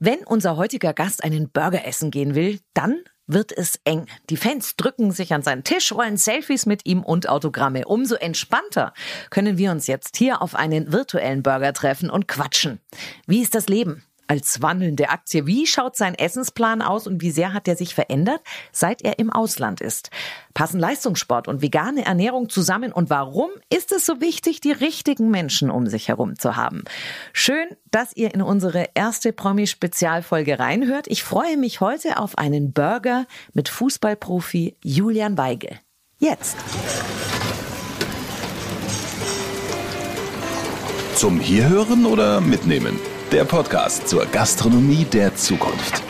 Wenn unser heutiger Gast einen Burger essen gehen will, dann wird es eng. Die Fans drücken sich an seinen Tisch, wollen Selfies mit ihm und Autogramme. Umso entspannter können wir uns jetzt hier auf einen virtuellen Burger treffen und quatschen. Wie ist das Leben? Als wandelnde Aktie. Wie schaut sein Essensplan aus und wie sehr hat er sich verändert, seit er im Ausland ist? Passen Leistungssport und vegane Ernährung zusammen und warum ist es so wichtig, die richtigen Menschen um sich herum zu haben? Schön, dass ihr in unsere erste Promi-Spezialfolge reinhört. Ich freue mich heute auf einen Burger mit Fußballprofi Julian Weigel. Jetzt. Zum Hierhören oder Mitnehmen? Der Podcast zur Gastronomie der Zukunft.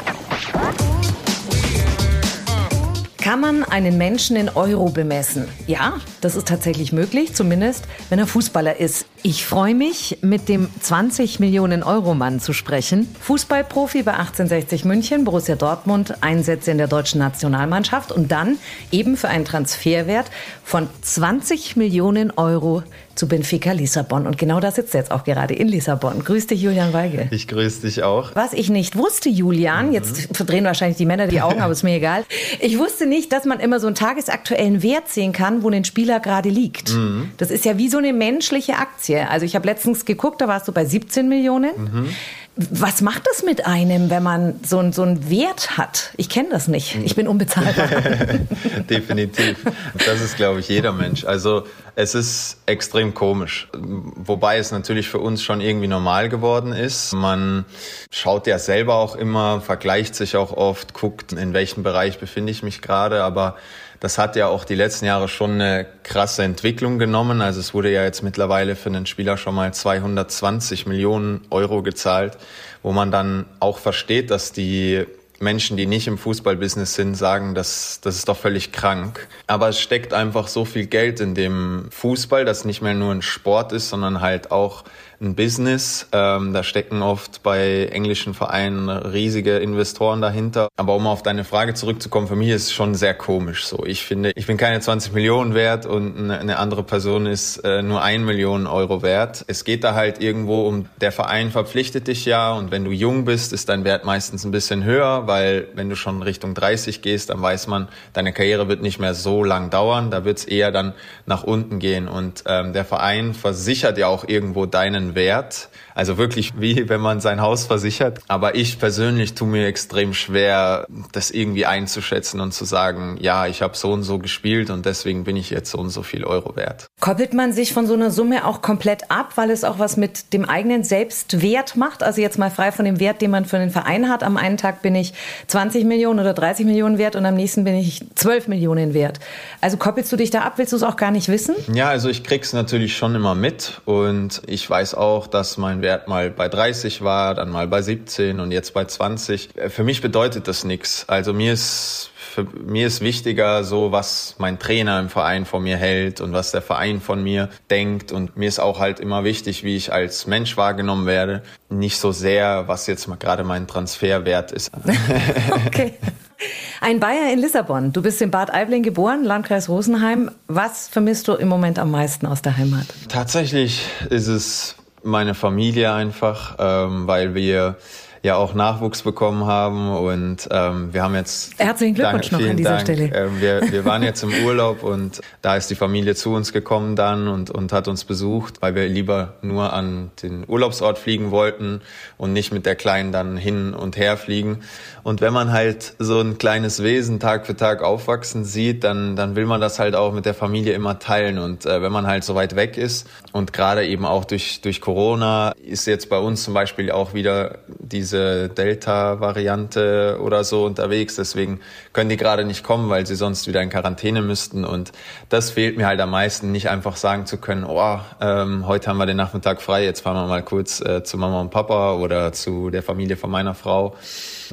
Kann man einen Menschen in Euro bemessen? Ja, das ist tatsächlich möglich, zumindest wenn er Fußballer ist. Ich freue mich, mit dem 20 Millionen Euro Mann zu sprechen. Fußballprofi bei 1860 München, Borussia Dortmund, Einsätze in der deutschen Nationalmannschaft und dann eben für einen Transferwert von 20 Millionen Euro zu Benfica Lissabon. Und genau da sitzt er jetzt auch gerade in Lissabon. Grüß dich, Julian Weige. Ich grüße dich auch. Was ich nicht wusste, Julian, mhm. jetzt verdrehen wahrscheinlich die Männer die Augen, aber ist mir egal. Ich wusste nicht, dass man immer so einen tagesaktuellen Wert sehen kann, wo ein Spieler gerade liegt. Mhm. Das ist ja wie so eine menschliche Aktie. Also ich habe letztens geguckt, da warst du bei 17 Millionen. Mhm. Was macht das mit einem, wenn man so, so einen Wert hat? Ich kenne das nicht. Ich bin unbezahlbar. Definitiv. Das ist, glaube ich, jeder Mensch. Also es ist extrem komisch. Wobei es natürlich für uns schon irgendwie normal geworden ist. Man schaut ja selber auch immer, vergleicht sich auch oft, guckt, in welchem Bereich befinde ich mich gerade. Aber das hat ja auch die letzten Jahre schon eine krasse Entwicklung genommen. Also es wurde ja jetzt mittlerweile für einen Spieler schon mal 220 Millionen Euro gezahlt, wo man dann auch versteht, dass die Menschen, die nicht im Fußballbusiness sind, sagen, das, das ist doch völlig krank. Aber es steckt einfach so viel Geld in dem Fußball, das nicht mehr nur ein Sport ist, sondern halt auch ein Business. Ähm, da stecken oft bei englischen Vereinen riesige Investoren dahinter. Aber um auf deine Frage zurückzukommen, für mich ist es schon sehr komisch so. Ich finde, ich bin keine 20 Millionen wert und eine andere Person ist äh, nur ein Million Euro wert. Es geht da halt irgendwo um, der Verein verpflichtet dich ja und wenn du jung bist, ist dein Wert meistens ein bisschen höher, weil wenn du schon Richtung 30 gehst, dann weiß man, deine Karriere wird nicht mehr so lang dauern. Da wird es eher dann nach unten gehen und ähm, der Verein versichert ja auch irgendwo deinen Wert. Also wirklich wie wenn man sein Haus versichert. Aber ich persönlich tue mir extrem schwer, das irgendwie einzuschätzen und zu sagen, ja, ich habe so und so gespielt und deswegen bin ich jetzt so und so viel Euro wert. Koppelt man sich von so einer Summe auch komplett ab, weil es auch was mit dem eigenen Selbstwert macht? Also jetzt mal frei von dem Wert, den man für den Verein hat. Am einen Tag bin ich 20 Millionen oder 30 Millionen wert und am nächsten bin ich 12 Millionen wert. Also koppelst du dich da ab? Willst du es auch gar nicht wissen? Ja, also ich krieg's natürlich schon immer mit und ich weiß auch, dass mein Wert mal bei 30 war, dann mal bei 17 und jetzt bei 20. Für mich bedeutet das nichts. Also mir ist für mir ist wichtiger so, was mein Trainer im Verein von mir hält und was der Verein von mir denkt. Und mir ist auch halt immer wichtig, wie ich als Mensch wahrgenommen werde. Nicht so sehr, was jetzt mal gerade mein Transferwert ist. okay. Ein Bayer in Lissabon. Du bist in Bad Aibling geboren, Landkreis Rosenheim. Was vermisst du im Moment am meisten aus der Heimat? Tatsächlich ist es meine Familie einfach, ähm, weil wir ja auch Nachwuchs bekommen haben und ähm, wir haben jetzt herzlichen Glückwunsch Dank, noch an dieser Dank. Stelle. Ähm, wir, wir waren jetzt im Urlaub und da ist die Familie zu uns gekommen dann und und hat uns besucht, weil wir lieber nur an den Urlaubsort fliegen wollten und nicht mit der Kleinen dann hin und her fliegen. Und wenn man halt so ein kleines Wesen Tag für Tag aufwachsen sieht, dann dann will man das halt auch mit der Familie immer teilen und äh, wenn man halt so weit weg ist und gerade eben auch durch durch Corona ist jetzt bei uns zum Beispiel auch wieder diese diese Delta-Variante oder so unterwegs. Deswegen können die gerade nicht kommen, weil sie sonst wieder in Quarantäne müssten. Und das fehlt mir halt am meisten, nicht einfach sagen zu können, oh, ähm, heute haben wir den Nachmittag frei, jetzt fahren wir mal kurz äh, zu Mama und Papa oder zu der Familie von meiner Frau.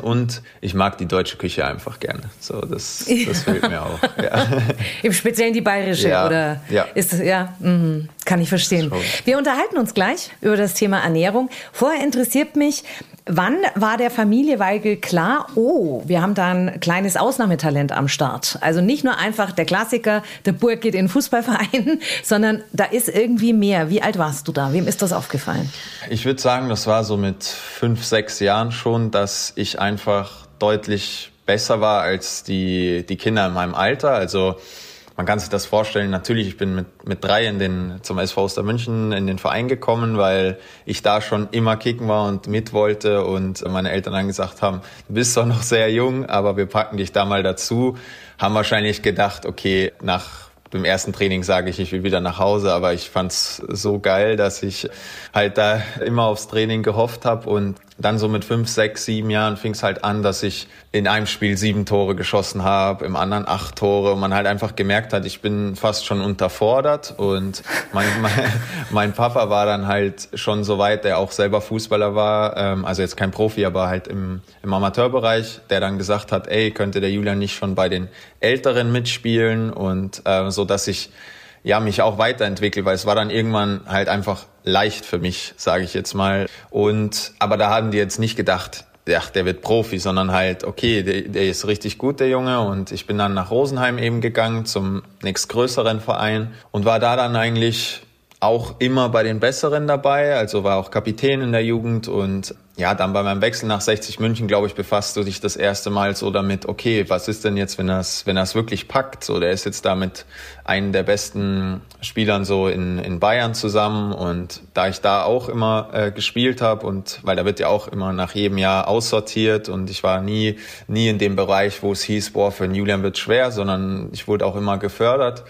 Und ich mag die deutsche Küche einfach gerne. So, das, das fehlt mir auch. Ja. Im Speziellen die bayerische, ja, oder? Ja. Ist ja. Mhm. Kann ich verstehen. Schon. Wir unterhalten uns gleich über das Thema Ernährung. Vorher interessiert mich, wann war der Familie Weigel klar, oh, wir haben da ein kleines Ausnahmetalent am Start. Also nicht nur einfach der Klassiker, der Burg geht in den Fußballverein, sondern da ist irgendwie mehr. Wie alt warst du da? Wem ist das aufgefallen? Ich würde sagen, das war so mit fünf, sechs Jahren schon, dass ich einfach deutlich besser war als die, die Kinder in meinem Alter. Also man kann sich das vorstellen, natürlich, ich bin mit, mit drei in den, zum SV Oster München in den Verein gekommen, weil ich da schon immer kicken war und mit wollte. Und meine Eltern dann gesagt haben, du bist doch noch sehr jung, aber wir packen dich da mal dazu. Haben wahrscheinlich gedacht, okay, nach dem ersten Training sage ich, ich will wieder nach Hause, aber ich fand's so geil, dass ich halt da immer aufs Training gehofft habe und dann so mit fünf, sechs, sieben Jahren fing es halt an, dass ich in einem Spiel sieben Tore geschossen habe, im anderen acht Tore und man halt einfach gemerkt hat, ich bin fast schon unterfordert und mein, mein, Papa war dann halt schon so weit, der auch selber Fußballer war, ähm, also jetzt kein Profi, aber halt im, im Amateurbereich, der dann gesagt hat, ey, könnte der Julian nicht schon bei den Älteren mitspielen und äh, so, dass ich ja mich auch weiterentwickelt, weil es war dann irgendwann halt einfach leicht für mich, sage ich jetzt mal. Und aber da haben die jetzt nicht gedacht, ja, der wird Profi, sondern halt, okay, der, der ist richtig gut, der Junge. Und ich bin dann nach Rosenheim eben gegangen zum nächstgrößeren Verein und war da dann eigentlich auch immer bei den Besseren dabei, also war auch Kapitän in der Jugend und ja, dann bei meinem Wechsel nach 60 München, glaube ich, befasst du dich das erste Mal so damit, okay, was ist denn jetzt, wenn das, wenn das wirklich packt? So, der ist jetzt da mit einem der besten Spielern so in, in Bayern zusammen. Und da ich da auch immer äh, gespielt habe und weil da wird ja auch immer nach jedem Jahr aussortiert. Und ich war nie, nie in dem Bereich, wo es hieß, boah, für Julian wird schwer, sondern ich wurde auch immer gefördert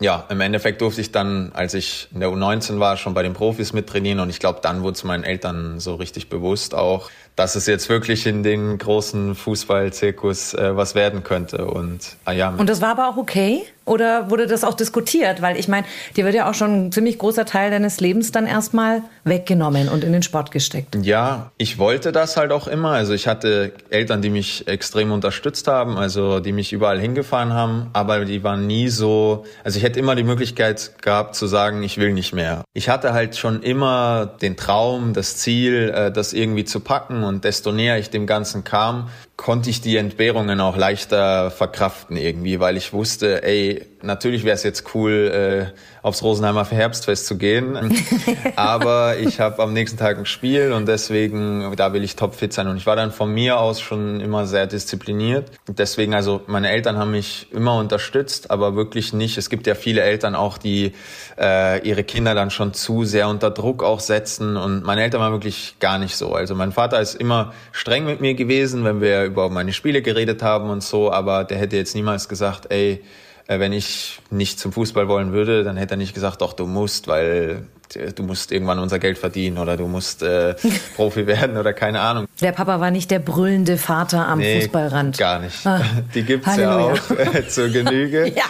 ja, im Endeffekt durfte ich dann, als ich in der U19 war, schon bei den Profis mittrainieren und ich glaube, dann wurde es meinen Eltern so richtig bewusst auch, dass es jetzt wirklich in den großen Fußballzirkus äh, was werden könnte. Und, ah ja. und das war aber auch okay? Oder wurde das auch diskutiert? Weil ich meine, dir wird ja auch schon ein ziemlich großer Teil deines Lebens dann erstmal weggenommen und in den Sport gesteckt. Ja, ich wollte das halt auch immer. Also ich hatte Eltern, die mich extrem unterstützt haben, also die mich überall hingefahren haben, aber die waren nie so, also ich hätte immer die Möglichkeit gehabt zu sagen, ich will nicht mehr. Ich hatte halt schon immer den Traum, das Ziel, äh, das irgendwie zu packen und desto näher ich dem Ganzen kam, konnte ich die Entbehrungen auch leichter verkraften irgendwie, weil ich wusste, ey, natürlich wäre es jetzt cool, äh, aufs Rosenheimer Herbstfest zu gehen, aber ich habe am nächsten Tag ein Spiel und deswegen, da will ich topfit sein. Und ich war dann von mir aus schon immer sehr diszipliniert. Deswegen, also meine Eltern haben mich immer unterstützt, aber wirklich nicht. Es gibt ja viele Eltern auch, die äh, ihre Kinder dann schon zu sehr unter Druck auch setzen. Und meine Eltern waren wirklich gar nicht so. Also mein Vater ist immer streng mit mir gewesen, wenn wir über meine Spiele geredet haben und so, aber der hätte jetzt niemals gesagt, ey, wenn ich nicht zum Fußball wollen würde, dann hätte er nicht gesagt, doch, du musst, weil du musst irgendwann unser Geld verdienen oder du musst äh, Profi werden oder keine Ahnung. Der Papa war nicht der brüllende Vater am nee, Fußballrand. Gar nicht. Ah, Die gibt's Halleluja. ja auch äh, zur Genüge. ja.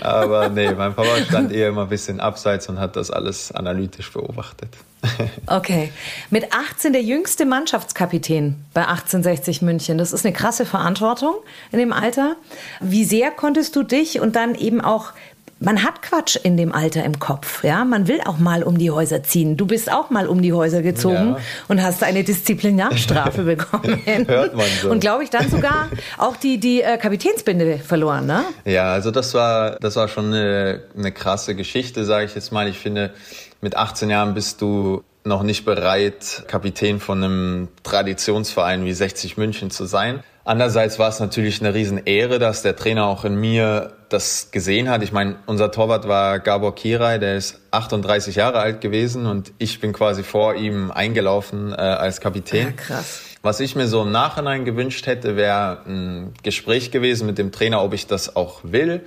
Aber nee, mein Papa stand eher immer ein bisschen abseits und hat das alles analytisch beobachtet. okay. Mit 18 der jüngste Mannschaftskapitän bei 1860 München. Das ist eine krasse Verantwortung in dem Alter. Wie sehr konntest du dich und dann eben auch man hat Quatsch in dem Alter im Kopf, ja. Man will auch mal um die Häuser ziehen. Du bist auch mal um die Häuser gezogen ja. und hast eine Disziplinarstrafe bekommen. Hört man so. Und glaube ich dann sogar auch die, die äh, Kapitänsbinde verloren, ne? Ja, also das war, das war schon eine, eine krasse Geschichte, sage ich jetzt mal. Ich finde, mit 18 Jahren bist du noch nicht bereit, Kapitän von einem Traditionsverein wie 60 München zu sein. Andererseits war es natürlich eine Riesenehre, dass der Trainer auch in mir das gesehen hat. Ich meine, unser Torwart war Gabor Kirai, der ist 38 Jahre alt gewesen und ich bin quasi vor ihm eingelaufen äh, als Kapitän. Ja, krass. Was ich mir so im Nachhinein gewünscht hätte, wäre ein Gespräch gewesen mit dem Trainer, ob ich das auch will.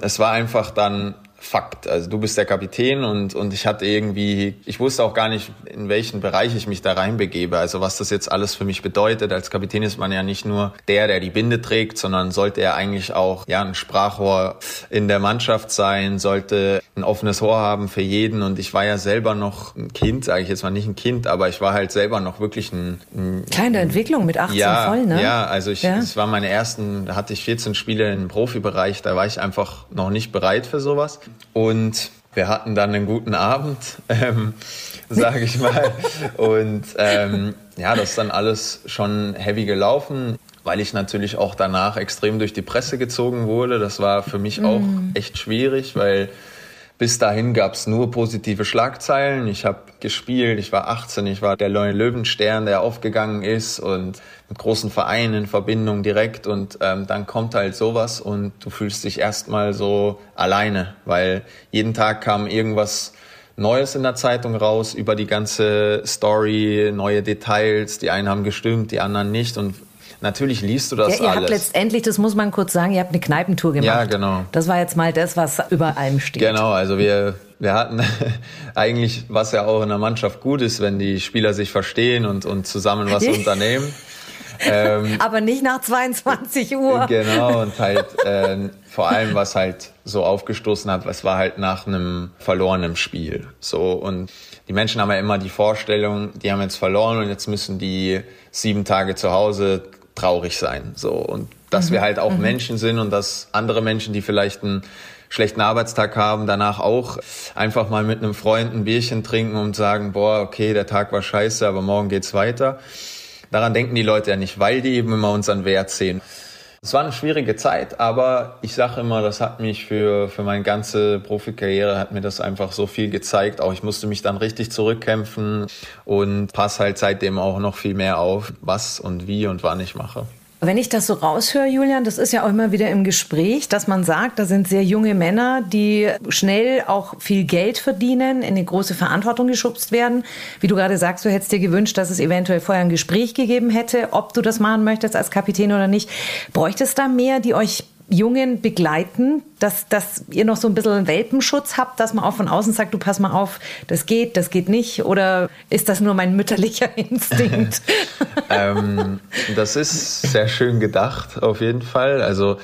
Es war einfach dann Fakt. Also du bist der Kapitän und, und ich hatte irgendwie, ich wusste auch gar nicht, in welchen Bereich ich mich da reinbegebe. Also was das jetzt alles für mich bedeutet. Als Kapitän ist man ja nicht nur der, der die Binde trägt, sondern sollte er eigentlich auch ja ein Sprachrohr in der Mannschaft sein, sollte ein offenes Ohr haben für jeden. Und ich war ja selber noch ein Kind, sage ich jetzt mal nicht ein Kind, aber ich war halt selber noch wirklich ein, ein kleine Entwicklung mit 18 ja, voll, ne? Ja, also ich, ja. das war meine ersten, da hatte ich 14 Spiele im Profibereich, da war ich einfach noch nicht bereit für sowas. Und Wir hatten dann einen guten Abend, ähm, sage ich mal. Und ähm, ja, das ist dann alles schon heavy gelaufen, weil ich natürlich auch danach extrem durch die Presse gezogen wurde. Das war für mich auch mm. echt schwierig, weil bis dahin gab es nur positive Schlagzeilen. Ich habe gespielt, ich war 18, ich war der neue Löwenstern, der aufgegangen ist und mit großen Vereinen in Verbindung direkt. Und ähm, dann kommt halt sowas und du fühlst dich erstmal so alleine, weil jeden Tag kam irgendwas Neues in der Zeitung raus über die ganze Story, neue Details. Die einen haben gestimmt, die anderen nicht. Und Natürlich liest du das ja, ihr alles. Habt letztendlich, das muss man kurz sagen, ihr habt eine Kneipentour gemacht. Ja, genau. Das war jetzt mal das, was über allem steht. Genau, also wir, wir hatten eigentlich, was ja auch in der Mannschaft gut ist, wenn die Spieler sich verstehen und, und zusammen was unternehmen. Ähm, Aber nicht nach 22 Uhr. Genau, und halt äh, vor allem, was halt so aufgestoßen hat, es war halt nach einem verlorenen Spiel. So und die Menschen haben ja immer die Vorstellung, die haben jetzt verloren und jetzt müssen die sieben Tage zu Hause traurig sein. So und dass mhm. wir halt auch mhm. Menschen sind und dass andere Menschen, die vielleicht einen schlechten Arbeitstag haben, danach auch einfach mal mit einem Freund ein Bierchen trinken und sagen, boah, okay, der Tag war scheiße, aber morgen geht's weiter. Daran denken die Leute ja nicht, weil die eben immer unseren Wert sehen. Es war eine schwierige Zeit, aber ich sage immer, das hat mich für, für meine ganze Profikarriere, hat mir das einfach so viel gezeigt. Auch ich musste mich dann richtig zurückkämpfen und passe halt seitdem auch noch viel mehr auf, was und wie und wann ich mache. Wenn ich das so raushöre, Julian, das ist ja auch immer wieder im Gespräch, dass man sagt, da sind sehr junge Männer, die schnell auch viel Geld verdienen, in eine große Verantwortung geschubst werden. Wie du gerade sagst, du hättest dir gewünscht, dass es eventuell vorher ein Gespräch gegeben hätte, ob du das machen möchtest als Kapitän oder nicht. Bräuchtest da mehr, die euch Jungen begleiten, dass, dass ihr noch so ein bisschen Welpenschutz habt, dass man auch von außen sagt, du pass mal auf, das geht, das geht nicht? Oder ist das nur mein mütterlicher Instinkt? ähm, das ist sehr schön gedacht, auf jeden Fall. Also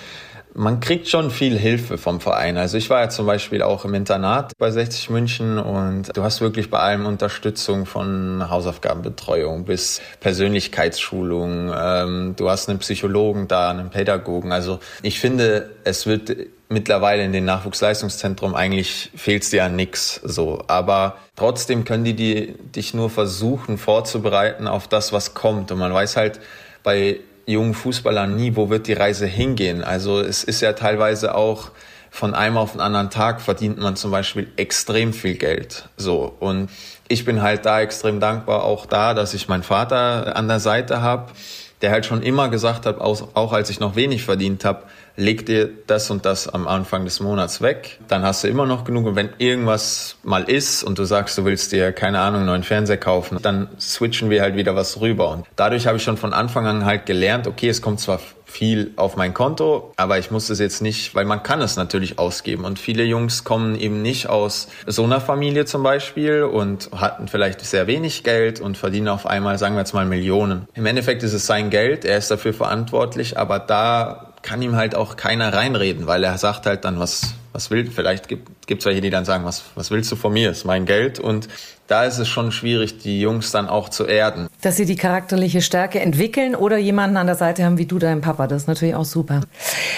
man kriegt schon viel Hilfe vom Verein. Also ich war ja zum Beispiel auch im Internat bei 60 München und du hast wirklich bei allem Unterstützung von Hausaufgabenbetreuung bis Persönlichkeitsschulung. Ähm, du hast einen Psychologen da, einen Pädagogen. Also ich finde, es wird mittlerweile in den Nachwuchsleistungszentrum eigentlich fehlt's dir an nix so. Aber trotzdem können die, die dich nur versuchen vorzubereiten auf das, was kommt. Und man weiß halt bei jungen Fußballern nie, wo wird die Reise hingehen. Also es ist ja teilweise auch von einem auf den anderen Tag verdient man zum Beispiel extrem viel Geld. So und ich bin halt da extrem dankbar auch da, dass ich meinen Vater an der Seite habe, der halt schon immer gesagt hat, auch als ich noch wenig verdient habe, leg dir das und das am Anfang des Monats weg, dann hast du immer noch genug. Und wenn irgendwas mal ist und du sagst, du willst dir, keine Ahnung, einen neuen Fernseher kaufen, dann switchen wir halt wieder was rüber. Und dadurch habe ich schon von Anfang an halt gelernt, okay, es kommt zwar viel auf mein Konto, aber ich muss es jetzt nicht, weil man kann es natürlich ausgeben. Und viele Jungs kommen eben nicht aus so einer Familie zum Beispiel und hatten vielleicht sehr wenig Geld und verdienen auf einmal, sagen wir jetzt mal, Millionen. Im Endeffekt ist es sein Geld, er ist dafür verantwortlich, aber da kann ihm halt auch keiner reinreden, weil er sagt halt dann, was, was will, vielleicht gibt es welche, die dann sagen, was, was willst du von mir, ist mein Geld und da ist es schon schwierig, die Jungs dann auch zu erden. Dass sie die charakterliche Stärke entwickeln oder jemanden an der Seite haben wie du, dein Papa, das ist natürlich auch super.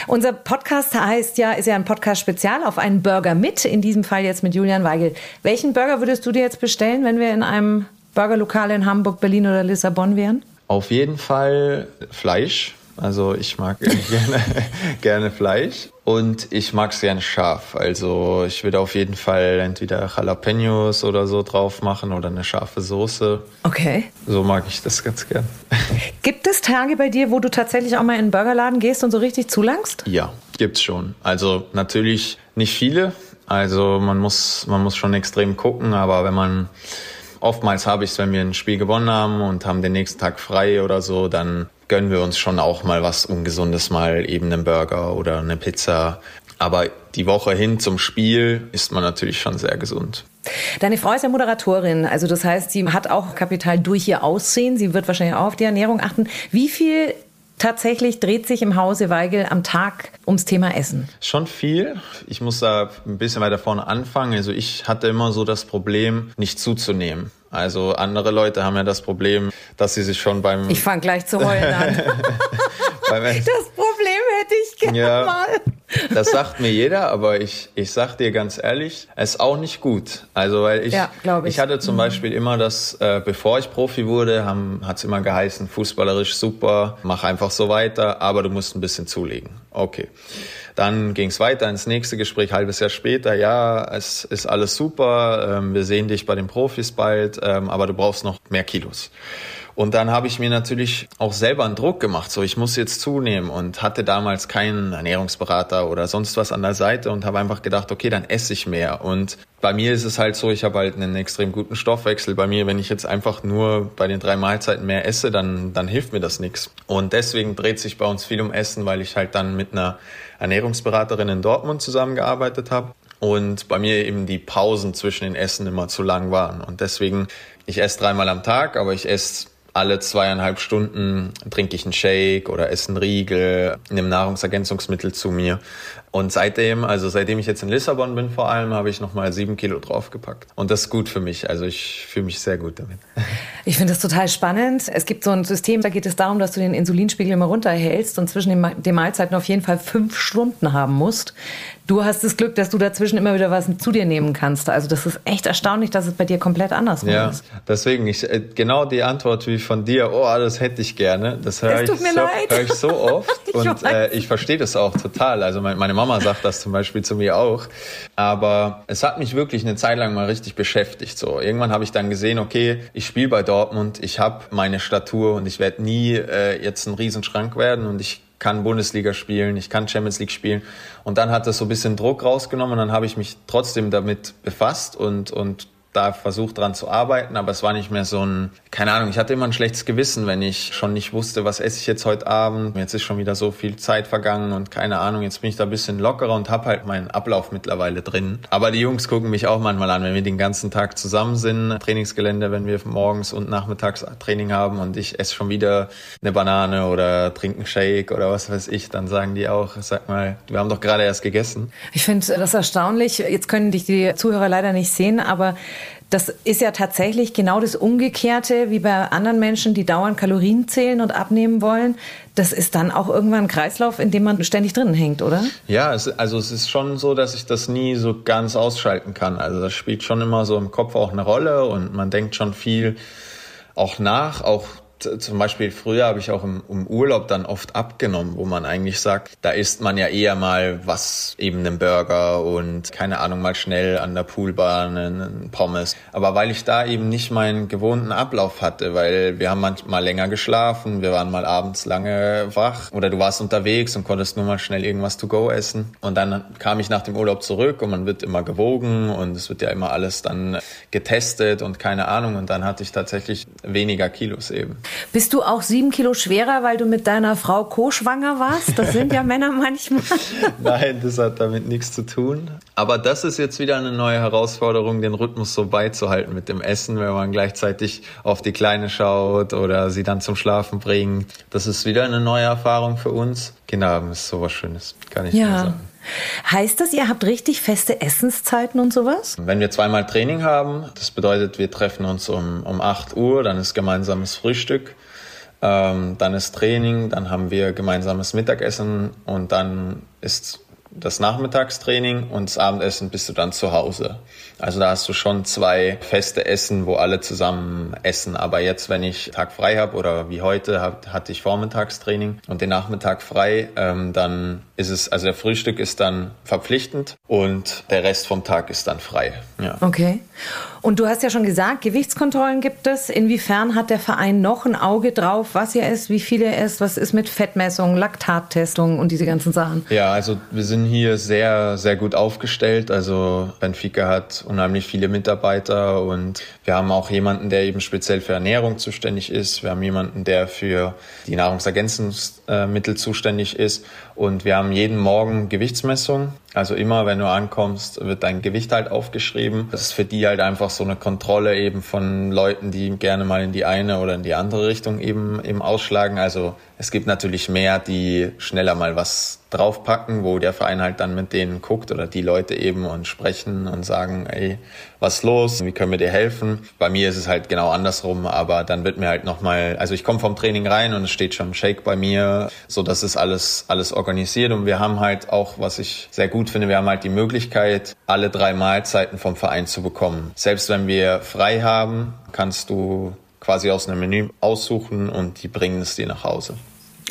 Unser Podcast heißt ja, ist ja ein Podcast spezial auf einen Burger mit, in diesem Fall jetzt mit Julian Weigel. Welchen Burger würdest du dir jetzt bestellen, wenn wir in einem Burgerlokal in Hamburg, Berlin oder Lissabon wären? Auf jeden Fall Fleisch also ich mag gerne, gerne Fleisch und ich mag es gerne scharf. Also ich würde auf jeden Fall entweder Jalapenos oder so drauf machen oder eine scharfe Soße. Okay. So mag ich das ganz gern. Gibt es Tage bei dir, wo du tatsächlich auch mal in einen Burgerladen gehst und so richtig zulangst? Ja, gibt's schon. Also natürlich nicht viele. Also man muss, man muss schon extrem gucken, aber wenn man oftmals habe ich es, wenn wir ein Spiel gewonnen haben und haben den nächsten Tag frei oder so, dann gönnen wir uns schon auch mal was Ungesundes, mal eben einen Burger oder eine Pizza. Aber die Woche hin zum Spiel ist man natürlich schon sehr gesund. Deine Frau ist ja Moderatorin, also das heißt, sie hat auch Kapital durch ihr Aussehen. Sie wird wahrscheinlich auch auf die Ernährung achten. Wie viel tatsächlich dreht sich im Hause Weigel am Tag ums Thema Essen? Schon viel. Ich muss da ein bisschen weiter vorne anfangen. Also ich hatte immer so das Problem, nicht zuzunehmen. Also andere Leute haben ja das Problem, dass sie sich schon beim... Ich fange gleich zu heulen an. das Problem hätte ich gerne ja. mal. Das sagt mir jeder, aber ich, ich sag dir ganz ehrlich, es ist auch nicht gut. Also, weil ich, ja, ich. ich hatte zum mhm. Beispiel immer das, äh, bevor ich Profi wurde, hat es immer geheißen, fußballerisch super, mach einfach so weiter, aber du musst ein bisschen zulegen. Okay. Dann ging es weiter ins nächste Gespräch, halbes Jahr später. Ja, es ist alles super, ähm, wir sehen dich bei den Profis bald, ähm, aber du brauchst noch mehr Kilos. Und dann habe ich mir natürlich auch selber einen Druck gemacht, so ich muss jetzt zunehmen und hatte damals keinen Ernährungsberater oder sonst was an der Seite und habe einfach gedacht, okay, dann esse ich mehr. Und bei mir ist es halt so, ich habe halt einen extrem guten Stoffwechsel. Bei mir, wenn ich jetzt einfach nur bei den drei Mahlzeiten mehr esse, dann, dann hilft mir das nichts. Und deswegen dreht sich bei uns viel um Essen, weil ich halt dann mit einer Ernährungsberaterin in Dortmund zusammengearbeitet habe und bei mir eben die Pausen zwischen den Essen immer zu lang waren. Und deswegen, ich esse dreimal am Tag, aber ich esse alle zweieinhalb Stunden trinke ich einen Shake oder esse einen Riegel, nehme Nahrungsergänzungsmittel zu mir. Und seitdem, also seitdem ich jetzt in Lissabon bin vor allem, habe ich nochmal sieben Kilo draufgepackt. Und das ist gut für mich. Also ich fühle mich sehr gut damit. Ich finde das total spannend. Es gibt so ein System, da geht es darum, dass du den Insulinspiegel immer runterhältst und zwischen den Mahlzeiten auf jeden Fall fünf Stunden haben musst. Du hast das Glück, dass du dazwischen immer wieder was zu dir nehmen kannst. Also das ist echt erstaunlich, dass es bei dir komplett anders ja, ist. Deswegen, ich, äh, genau die Antwort wie von dir, oh, das hätte ich gerne. Das höre ich, so, hör ich so oft. und äh, ich verstehe das auch total. Also meine Mama sagt das zum Beispiel zu mir auch. Aber es hat mich wirklich eine Zeit lang mal richtig beschäftigt. So Irgendwann habe ich dann gesehen, okay, ich spiele bei Dortmund, ich habe meine Statur und ich werde nie äh, jetzt ein Riesenschrank werden und ich kann Bundesliga spielen, ich kann Champions League spielen. Und dann hat das so ein bisschen Druck rausgenommen und dann habe ich mich trotzdem damit befasst und, und da versucht dran zu arbeiten, aber es war nicht mehr so ein, keine Ahnung, ich hatte immer ein schlechtes Gewissen, wenn ich schon nicht wusste, was esse ich jetzt heute Abend. Jetzt ist schon wieder so viel Zeit vergangen und keine Ahnung, jetzt bin ich da ein bisschen lockerer und habe halt meinen Ablauf mittlerweile drin. Aber die Jungs gucken mich auch manchmal an, wenn wir den ganzen Tag zusammen sind, Trainingsgelände, wenn wir morgens und nachmittags Training haben und ich esse schon wieder eine Banane oder trinke einen Shake oder was weiß ich, dann sagen die auch, sag mal, wir haben doch gerade erst gegessen. Ich finde das erstaunlich. Jetzt können dich die Zuhörer leider nicht sehen, aber das ist ja tatsächlich genau das Umgekehrte wie bei anderen Menschen, die dauernd Kalorien zählen und abnehmen wollen. Das ist dann auch irgendwann ein Kreislauf, in dem man ständig drinnen hängt, oder? Ja, es, also es ist schon so, dass ich das nie so ganz ausschalten kann. Also das spielt schon immer so im Kopf auch eine Rolle und man denkt schon viel auch nach, auch zum Beispiel früher habe ich auch im, im, Urlaub dann oft abgenommen, wo man eigentlich sagt, da isst man ja eher mal was, eben einen Burger und keine Ahnung, mal schnell an der Poolbahn einen Pommes. Aber weil ich da eben nicht meinen gewohnten Ablauf hatte, weil wir haben manchmal länger geschlafen, wir waren mal abends lange wach oder du warst unterwegs und konntest nur mal schnell irgendwas to go essen. Und dann kam ich nach dem Urlaub zurück und man wird immer gewogen und es wird ja immer alles dann getestet und keine Ahnung. Und dann hatte ich tatsächlich weniger Kilos eben. Bist du auch sieben Kilo schwerer, weil du mit deiner Frau co-schwanger warst? Das sind ja Männer manchmal. Nein, das hat damit nichts zu tun. Aber das ist jetzt wieder eine neue Herausforderung, den Rhythmus so beizuhalten mit dem Essen, wenn man gleichzeitig auf die Kleine schaut oder sie dann zum Schlafen bringt. Das ist wieder eine neue Erfahrung für uns. Kinder haben ist sowas Schönes, kann ich ja. sagen. Heißt das, ihr habt richtig feste Essenszeiten und sowas? Wenn wir zweimal Training haben, das bedeutet, wir treffen uns um, um 8 Uhr, dann ist gemeinsames Frühstück, ähm, dann ist Training, dann haben wir gemeinsames Mittagessen und dann ist das Nachmittagstraining und das Abendessen bist du dann zu Hause. Also da hast du schon zwei feste Essen, wo alle zusammen essen. Aber jetzt, wenn ich Tag frei habe oder wie heute hab, hatte ich Vormittagstraining und den Nachmittag frei, ähm, dann ist es, also der Frühstück ist dann verpflichtend und der Rest vom Tag ist dann frei. Ja. Okay. Und du hast ja schon gesagt, Gewichtskontrollen gibt es. Inwiefern hat der Verein noch ein Auge drauf, was ihr esst, wie viel ihr esst, was ist mit Fettmessung, Laktattestung und diese ganzen Sachen? Ja, also wir sind hier sehr, sehr gut aufgestellt. Also Benfica hat unheimlich viele Mitarbeiter und wir haben auch jemanden, der eben speziell für Ernährung zuständig ist. Wir haben jemanden, der für die Nahrungsergänzungsmittel zuständig ist. Und wir haben jeden Morgen Gewichtsmessung. Also immer, wenn du ankommst, wird dein Gewicht halt aufgeschrieben. Das ist für die halt einfach so eine Kontrolle eben von Leuten, die gerne mal in die eine oder in die andere Richtung eben, eben ausschlagen. Also es gibt natürlich mehr, die schneller mal was draufpacken, wo der Verein halt dann mit denen guckt oder die Leute eben und sprechen und sagen, ey, was los? Wie können wir dir helfen? Bei mir ist es halt genau andersrum, aber dann wird mir halt nochmal, also ich komme vom Training rein und es steht schon Shake bei mir, so dass es alles, alles organisiert und wir haben halt auch, was ich sehr gut finde, wir haben halt die Möglichkeit, alle drei Mahlzeiten vom Verein zu bekommen. Selbst wenn wir frei haben, kannst du quasi aus einem Menü aussuchen und die bringen es dir nach Hause.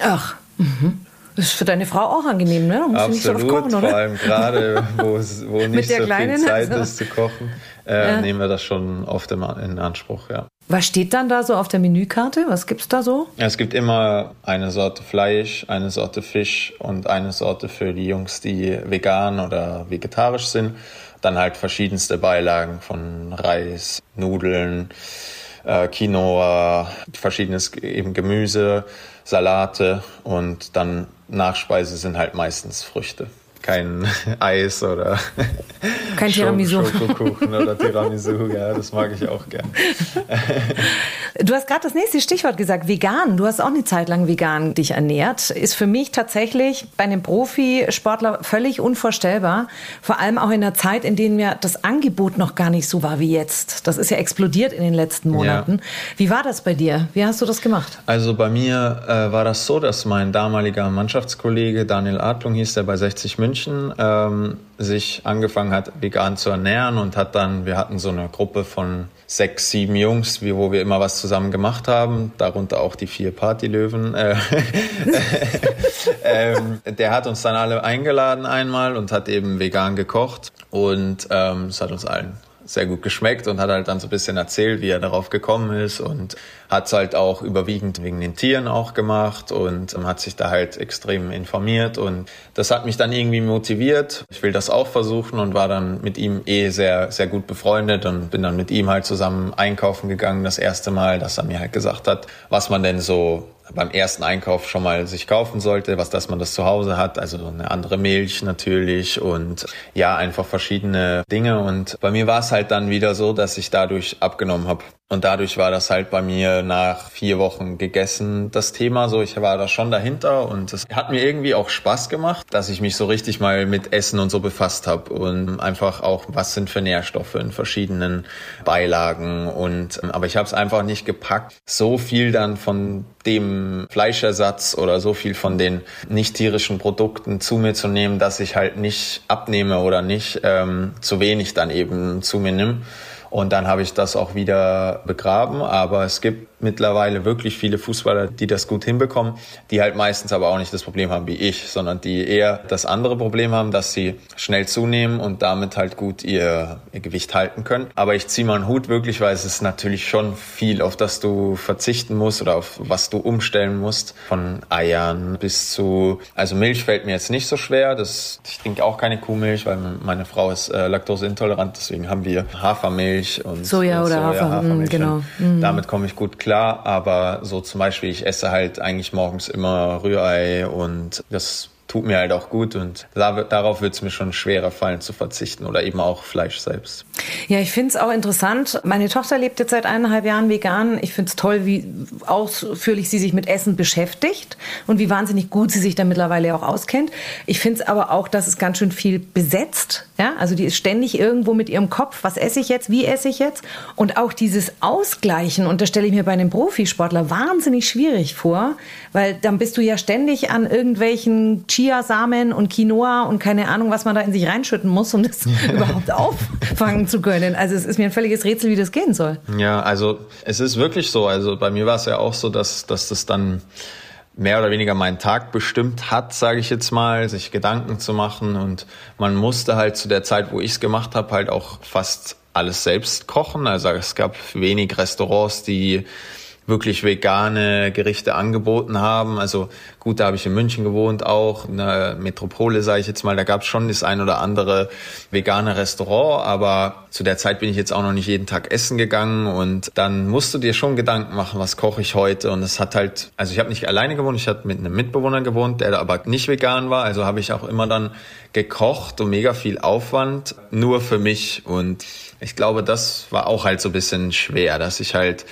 Ach, mhm. Das ist für deine Frau auch angenehm, ne? musst Absolut, du nicht so kochen, oder? vor allem gerade, wo, wo nicht so viel Zeit also. ist zu kochen, äh, ja. nehmen wir das schon oft in Anspruch, ja. Was steht dann da so auf der Menükarte? Was gibt's da so? Es gibt immer eine Sorte Fleisch, eine Sorte Fisch und eine Sorte für die Jungs, die vegan oder vegetarisch sind. Dann halt verschiedenste Beilagen von Reis, Nudeln, äh, Quinoa, verschiedenes eben Gemüse, Salate und dann Nachspeise sind halt meistens Früchte kein Eis oder kein Tiramisu. Schokokuchen oder Tiramisu, ja, das mag ich auch gern. Du hast gerade das nächste Stichwort gesagt, vegan. Du hast auch eine Zeit lang vegan dich ernährt. Ist für mich tatsächlich bei einem Profisportler völlig unvorstellbar. Vor allem auch in einer Zeit, in der ja das Angebot noch gar nicht so war wie jetzt. Das ist ja explodiert in den letzten Monaten. Ja. Wie war das bei dir? Wie hast du das gemacht? Also bei mir äh, war das so, dass mein damaliger Mannschaftskollege Daniel Adlung hieß, der bei 60 München München ähm, sich angefangen hat, vegan zu ernähren und hat dann, wir hatten so eine Gruppe von sechs, sieben Jungs, wie, wo wir immer was zusammen gemacht haben, darunter auch die vier Partylöwen. Äh, ähm, der hat uns dann alle eingeladen einmal und hat eben vegan gekocht und ähm, es hat uns allen sehr gut geschmeckt und hat halt dann so ein bisschen erzählt, wie er darauf gekommen ist und hat es halt auch überwiegend wegen den Tieren auch gemacht und ähm, hat sich da halt extrem informiert und das hat mich dann irgendwie motiviert. Ich will das auch versuchen und war dann mit ihm eh sehr, sehr gut befreundet und bin dann mit ihm halt zusammen einkaufen gegangen das erste Mal, dass er mir halt gesagt hat, was man denn so beim ersten Einkauf schon mal sich kaufen sollte, was dass man das zu Hause hat, also eine andere Milch natürlich und ja, einfach verschiedene Dinge und bei mir war es halt dann wieder so, dass ich dadurch abgenommen habe. Und dadurch war das halt bei mir nach vier Wochen gegessen, das Thema so. Ich war da schon dahinter und es hat mir irgendwie auch Spaß gemacht, dass ich mich so richtig mal mit Essen und so befasst habe und einfach auch, was sind für Nährstoffe in verschiedenen Beilagen und aber ich habe es einfach nicht gepackt, so viel dann von dem Fleischersatz oder so viel von den nicht tierischen Produkten zu mir zu nehmen, dass ich halt nicht abnehme oder nicht ähm, zu wenig dann eben zu mir nehme. Und dann habe ich das auch wieder begraben. Aber es gibt mittlerweile wirklich viele Fußballer, die das gut hinbekommen, die halt meistens aber auch nicht das Problem haben wie ich, sondern die eher das andere Problem haben, dass sie schnell zunehmen und damit halt gut ihr, ihr Gewicht halten können. Aber ich ziehe mal einen Hut wirklich, weil es ist natürlich schon viel, auf das du verzichten musst oder auf was du umstellen musst. Von Eiern bis zu, also Milch fällt mir jetzt nicht so schwer. Das, ich trinke auch keine Kuhmilch, weil meine Frau ist äh, laktoseintolerant. Deswegen haben wir Hafermilch und Soja und oder Soja, Hafer, mm, Hafermilch. Genau. Mhm. Damit komme ich gut klar klar, aber so zum Beispiel, ich esse halt eigentlich morgens immer Rührei und das tut mir halt auch gut und da, darauf wird es mir schon schwerer fallen zu verzichten oder eben auch Fleisch selbst. Ja, ich finde es auch interessant. Meine Tochter lebt jetzt seit eineinhalb Jahren vegan. Ich finde es toll, wie ausführlich sie sich mit Essen beschäftigt und wie wahnsinnig gut sie sich da mittlerweile auch auskennt. Ich finde es aber auch, dass es ganz schön viel besetzt. Ja, also die ist ständig irgendwo mit ihrem Kopf. Was esse ich jetzt? Wie esse ich jetzt? Und auch dieses Ausgleichen, und das stelle ich mir bei einem Profisportler wahnsinnig schwierig vor, weil dann bist du ja ständig an irgendwelchen Cheat Chiasamen und Quinoa und keine Ahnung, was man da in sich reinschütten muss, um das überhaupt auffangen zu können. Also es ist mir ein völliges Rätsel, wie das gehen soll. Ja, also es ist wirklich so. Also bei mir war es ja auch so, dass, dass das dann mehr oder weniger meinen Tag bestimmt hat, sage ich jetzt mal, sich Gedanken zu machen. Und man musste halt zu der Zeit, wo ich es gemacht habe, halt auch fast alles selbst kochen. Also es gab wenig Restaurants, die wirklich vegane Gerichte angeboten haben. Also gut, da habe ich in München gewohnt auch, in der Metropole sage ich jetzt mal, da gab es schon das ein oder andere vegane Restaurant, aber zu der Zeit bin ich jetzt auch noch nicht jeden Tag essen gegangen. Und dann musst du dir schon Gedanken machen, was koche ich heute? Und es hat halt, also ich habe nicht alleine gewohnt, ich habe mit einem Mitbewohner gewohnt, der aber nicht vegan war, also habe ich auch immer dann gekocht und mega viel Aufwand nur für mich. Und ich glaube, das war auch halt so ein bisschen schwer, dass ich halt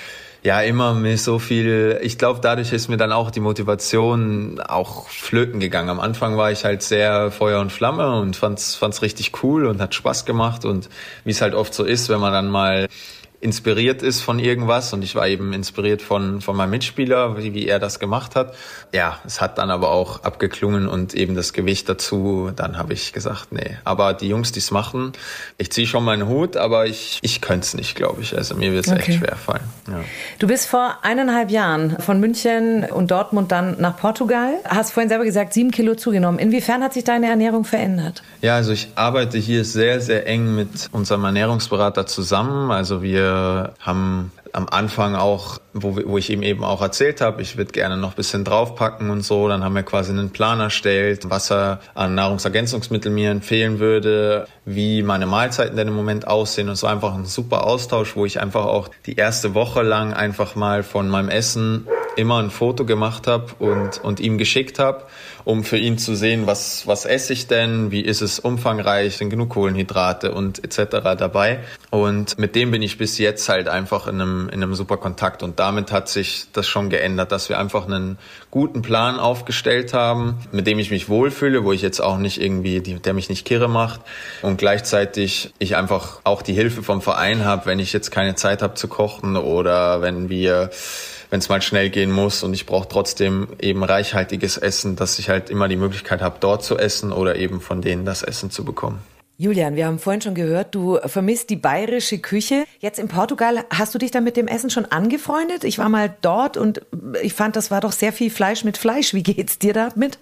ja immer mit so viel, ich glaube, dadurch ist mir dann auch die Motivation auch flöten gegangen. Am Anfang war ich halt sehr Feuer und Flamme und fand's, fand's richtig cool und hat Spaß gemacht und wie es halt oft so ist, wenn man dann mal inspiriert ist von irgendwas und ich war eben inspiriert von, von meinem Mitspieler, wie, wie er das gemacht hat. Ja, es hat dann aber auch abgeklungen und eben das Gewicht dazu, dann habe ich gesagt, nee. Aber die Jungs, die es machen, ich ziehe schon meinen Hut, aber ich, ich könnte es nicht, glaube ich. Also mir wird es okay. echt schwer fallen. Ja. Du bist vor eineinhalb Jahren von München und Dortmund dann nach Portugal. Hast vorhin selber gesagt, sieben Kilo zugenommen. Inwiefern hat sich deine Ernährung verändert? Ja, also ich arbeite hier sehr, sehr eng mit unserem Ernährungsberater zusammen. Also wir haben am Anfang auch, wo, wo ich ihm eben auch erzählt habe, ich würde gerne noch ein bisschen draufpacken und so. Dann haben wir quasi einen Plan erstellt, was er an Nahrungsergänzungsmitteln mir empfehlen würde, wie meine Mahlzeiten denn im Moment aussehen. Und so einfach ein super Austausch, wo ich einfach auch die erste Woche lang einfach mal von meinem Essen immer ein Foto gemacht habe und, und ihm geschickt habe, um für ihn zu sehen, was, was esse ich denn, wie ist es umfangreich, sind genug Kohlenhydrate und etc. dabei. Und mit dem bin ich bis jetzt halt einfach in einem, in einem super Kontakt. Und damit hat sich das schon geändert, dass wir einfach einen guten Plan aufgestellt haben, mit dem ich mich wohlfühle, wo ich jetzt auch nicht irgendwie, der mich nicht kirre macht. Und gleichzeitig ich einfach auch die Hilfe vom Verein habe, wenn ich jetzt keine Zeit habe zu kochen oder wenn wir wenn es mal schnell gehen muss und ich brauche trotzdem eben reichhaltiges Essen, dass ich halt immer die Möglichkeit habe, dort zu essen oder eben von denen das Essen zu bekommen. Julian, wir haben vorhin schon gehört, du vermisst die bayerische Küche. Jetzt in Portugal, hast du dich dann mit dem Essen schon angefreundet? Ich war mal dort und ich fand, das war doch sehr viel Fleisch mit Fleisch. Wie geht's dir damit?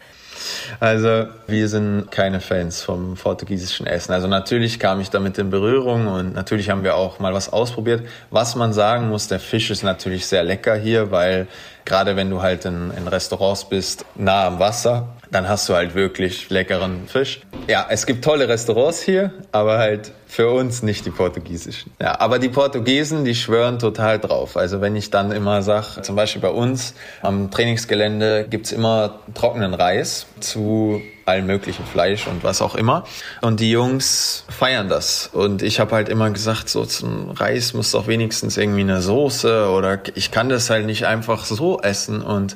Also wir sind keine Fans vom portugiesischen Essen. Also natürlich kam ich damit in Berührung und natürlich haben wir auch mal was ausprobiert. Was man sagen muss, der Fisch ist natürlich sehr lecker hier, weil gerade wenn du halt in, in Restaurants bist, nah am Wasser, dann hast du halt wirklich leckeren Fisch. Ja, es gibt tolle Restaurants hier, aber halt für uns nicht die portugiesischen. Ja, aber die Portugiesen, die schwören total drauf. Also wenn ich dann immer sage, zum Beispiel bei uns am Trainingsgelände gibt's immer trockenen Reis zu allem möglichen Fleisch und was auch immer. Und die Jungs feiern das. Und ich habe halt immer gesagt, so zum Reis muss doch wenigstens irgendwie eine Soße oder ich kann das halt nicht einfach so essen. Und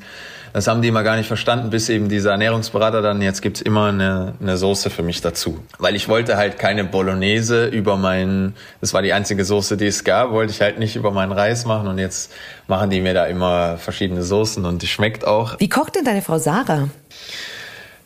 das haben die immer gar nicht verstanden, bis eben dieser Ernährungsberater dann, jetzt gibt's immer eine, eine Soße für mich dazu. Weil ich wollte halt keine Bolognese über meinen, das war die einzige Soße, die es gab, wollte ich halt nicht über meinen Reis machen und jetzt machen die mir da immer verschiedene Soßen und die schmeckt auch. Wie kocht denn deine Frau Sarah?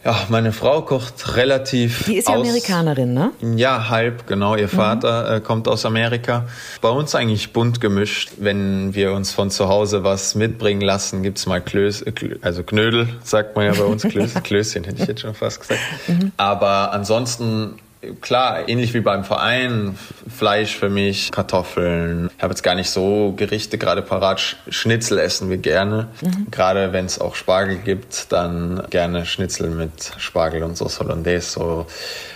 Ja, meine Frau kocht relativ. Die ist ja aus, Amerikanerin, ne? Ja, halb, genau. Ihr Vater mhm. äh, kommt aus Amerika. Bei uns eigentlich bunt gemischt. Wenn wir uns von zu Hause was mitbringen lassen, gibt's mal Klöß, äh, also Knödel, sagt man ja bei uns. Klöß, Klößchen hätte ich jetzt schon fast gesagt. Mhm. Aber ansonsten klar, ähnlich wie beim Verein, Fleisch für mich, Kartoffeln. Ich habe jetzt gar nicht so Gerichte gerade parat. Schnitzel essen wir gerne. Mhm. Gerade wenn es auch Spargel gibt, dann gerne Schnitzel mit Spargel und Sauce Hollandaise. So,